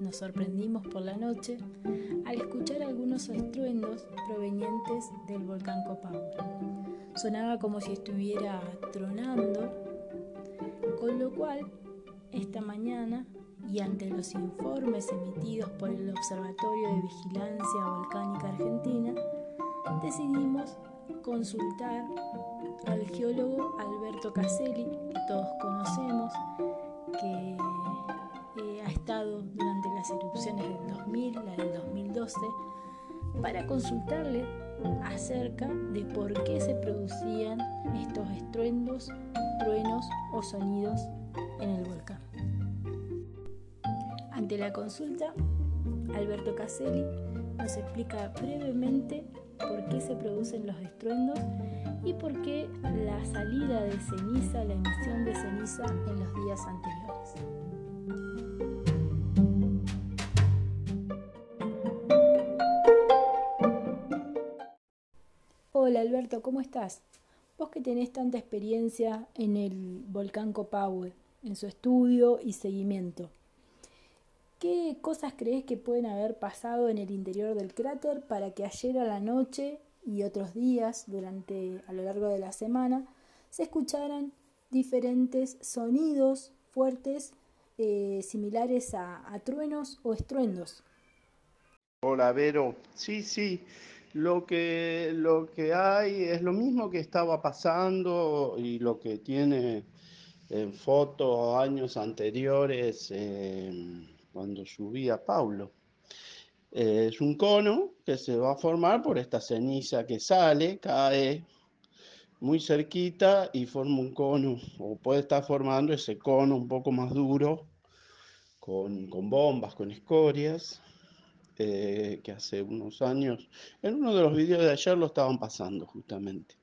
nos sorprendimos por la noche al escuchar algunos estruendos provenientes del volcán Copahue. Sonaba como si estuviera tronando, con lo cual esta mañana y ante los informes emitidos por el Observatorio de Vigilancia Volcánica Argentina, decidimos consultar al geólogo Alberto Caselli, que todos conocemos, que eh, ha estado durante las erupciones del 2000, la del 2012, para consultarle acerca de por qué se producían estos estruendos, truenos o sonidos en el volcán. Ante la consulta, Alberto Caselli nos explica brevemente por qué se producen los estruendos y por qué la salida de ceniza, la emisión de ceniza en los días anteriores. Hola Alberto, ¿cómo estás? Vos que tenés tanta experiencia en el volcán Copahue, en su estudio y seguimiento. ¿Qué cosas crees que pueden haber pasado en el interior del cráter para que ayer a la noche y otros días durante a lo largo de la semana se escucharan diferentes sonidos fuertes eh, similares a, truenos o estruendos? Hola Vero, sí, sí, lo que, lo que hay es lo mismo que estaba pasando y lo que tiene en fotos años anteriores. Eh, cuando subía Paulo. Eh, es un cono que se va a formar por esta ceniza que sale, cae muy cerquita y forma un cono, o puede estar formando ese cono un poco más duro, con, bombas, con escorias, eh, que hace unos años, en uno de los vídeos de ayer lo estaban pasando justamente,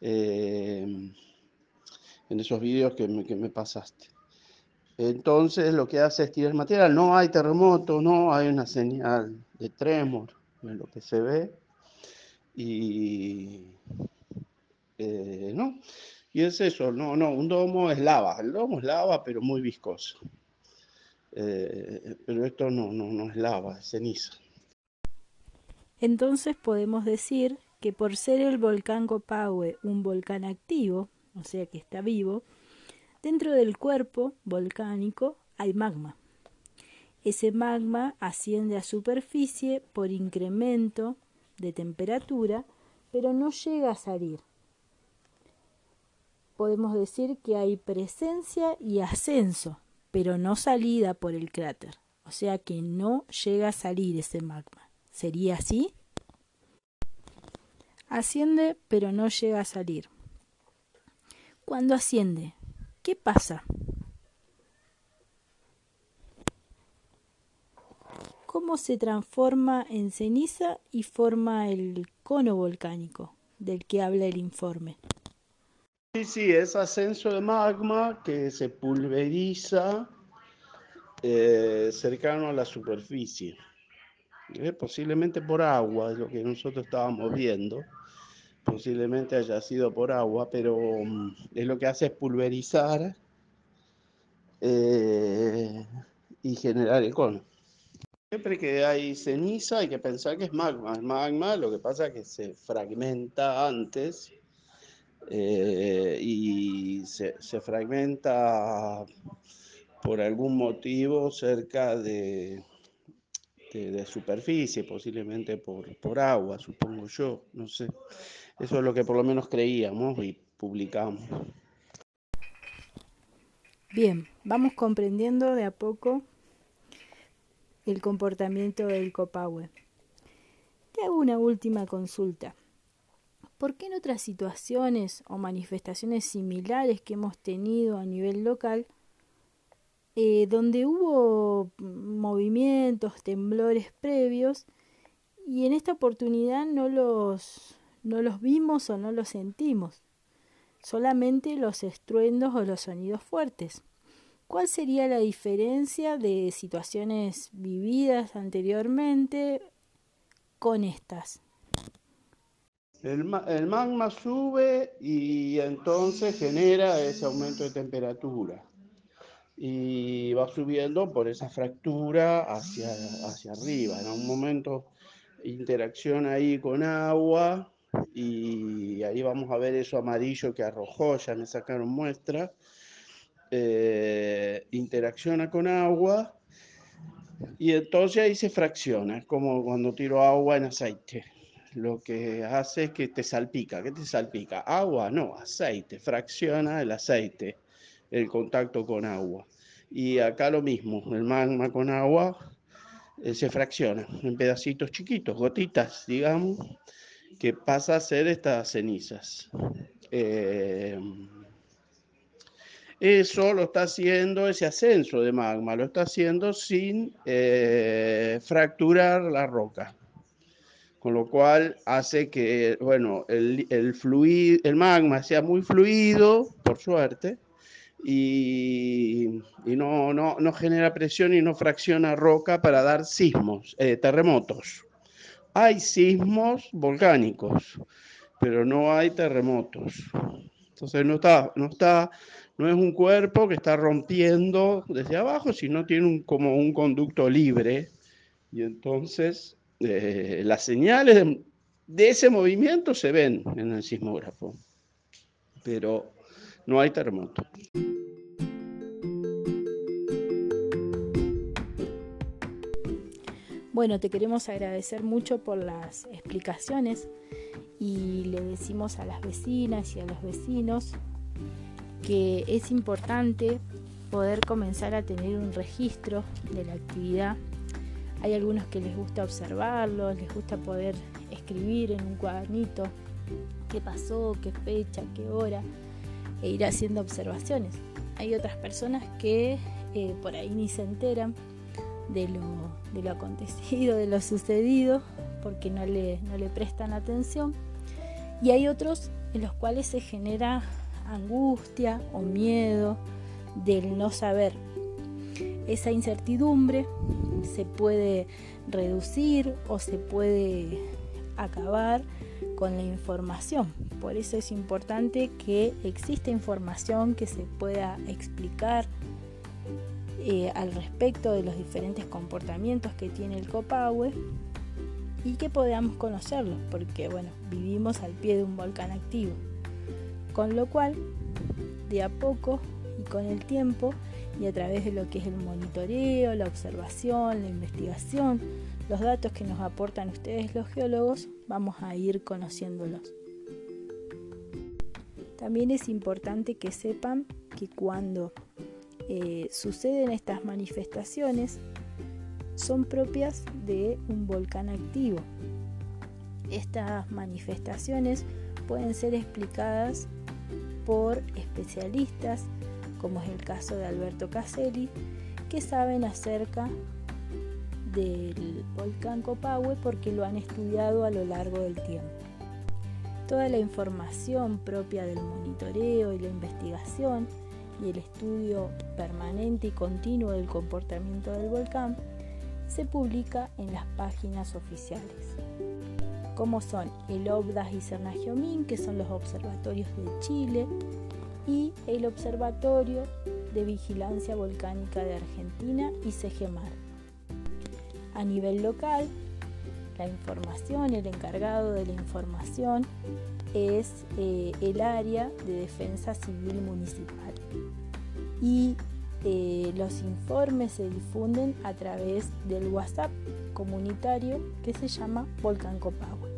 eh, en esos vídeos que me pasaste. Entonces lo que hace es tirar material. No hay terremoto, no hay una señal de tremor en lo que se ve. Y eh, no. Y es eso, no, no, un domo es lava. El domo es lava, pero muy viscoso. Eh, pero esto no, es lava, es ceniza. Entonces podemos decir que por ser el volcán Copahue un volcán activo, o sea que está vivo, Dentro del cuerpo volcánico hay magma. Ese magma asciende a superficie por incremento de temperatura, pero no llega a salir. Podemos decir que hay presencia y ascenso, pero no salida por el cráter. O sea que no llega a salir ese magma. ¿Sería así? Asciende, pero no llega a salir. Cuando asciende, ¿Qué pasa? ¿Cómo se transforma en ceniza y forma el cono volcánico del que habla el informe? Sí, sí, es ascenso de magma que se pulveriza eh, cercano a la superficie. Eh, posiblemente por agua, es lo que nosotros estábamos viendo posiblemente haya sido por agua, pero mm, es lo que hace es pulverizar eh, y generar el cono. Siempre que hay ceniza hay que pensar que es magma. El magma lo que pasa es que se fragmenta antes eh, y se, fragmenta por algún motivo cerca de, de, superficie, posiblemente por, por agua, supongo yo, no sé. Eso es lo que por lo menos creíamos y publicamos. Bien, vamos comprendiendo de a poco el comportamiento del Copahue. Te hago una última consulta. ¿Por qué en otras situaciones o manifestaciones similares que hemos tenido a nivel local, eh, donde hubo movimientos, temblores previos, y en esta oportunidad no los, no los vimos o no los sentimos, solamente los estruendos o los sonidos fuertes. ¿Cuál sería la diferencia de situaciones vividas anteriormente con estas? El, magma sube y entonces genera ese aumento de temperatura. y va subiendo por esa fractura hacia, hacia arriba. En un momento interacción ahí con agua y ahí vamos a ver eso amarillo que arrojó, ya me sacaron muestra. Eh, interacciona con agua y entonces ahí se fracciona, es como cuando tiro agua en aceite. Lo que hace es que te salpica. ¿Qué te salpica? Agua, no, aceite. Fracciona el aceite, el contacto con agua. Y acá lo mismo, el magma con agua eh, se fracciona en pedacitos chiquitos, gotitas, digamos, que pasa a ser estas cenizas. Eh, eso lo está haciendo, ese ascenso de magma, lo está haciendo sin eh, fracturar la roca. Con lo cual hace que, bueno, el, el, fluido, el magma sea muy fluido, por suerte, y, no, no, genera presión y no fracciona roca para dar sismos, eh, terremotos. Hay sismos volcánicos, pero no hay terremotos. Entonces no está, no está, no es un cuerpo que está rompiendo desde abajo, sino tiene un, como un conducto libre. Y entonces eh, las señales de, de ese movimiento se ven en el sismógrafo. Pero no hay terremoto. Bueno, te queremos agradecer mucho por las explicaciones y le decimos a las vecinas y a los vecinos que es importante poder comenzar a tener un registro de la actividad. Hay algunos que les gusta observarlo, les gusta poder escribir en un cuadernito qué pasó, qué fecha, qué hora e ir haciendo observaciones. Hay otras personas que eh, por ahí ni se enteran de lo, acontecido, de lo sucedido, porque no le, no le prestan atención. Y hay otros en los cuales se genera angustia o miedo del no saber. Esa incertidumbre se puede reducir o se puede acabar con la información. Por eso es importante que exista información que se pueda explicar eh, al respecto de los diferentes comportamientos que tiene el Copahue y que podamos conocerlos, porque bueno, vivimos al pie de un volcán activo. Con lo cual, de a poco y con el tiempo, y a través de lo que es el monitoreo, la observación, la investigación, los datos que nos aportan ustedes los geólogos, vamos a ir conociéndolos. También es importante que sepan que cuando eh, suceden estas manifestaciones son propias de un volcán activo. Estas manifestaciones pueden ser explicadas por especialistas, como es el caso de Alberto Caselli, que saben acerca del volcán Copahue porque lo han estudiado a lo largo del tiempo. Toda la información propia del monitoreo y la investigación y el estudio permanente y continuo del comportamiento del volcán se publica en las páginas oficiales, como son el OBDAS y Cernagiomín, que son los observatorios de Chile, y el Observatorio de Vigilancia Volcánica de Argentina y CGMAR. A nivel local, la información, el encargado de la información es eh, el área de defensa civil municipal y eh, los informes se difunden a través del WhatsApp comunitario que se llama Volcán Copahue.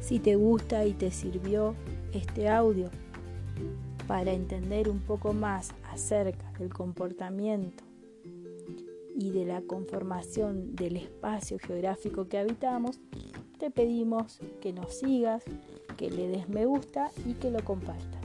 Si te gusta y te sirvió este audio para entender un poco más acerca del comportamiento y de la conformación del espacio geográfico que habitamos, te pedimos que nos sigas, que le des me gusta y que lo compartas.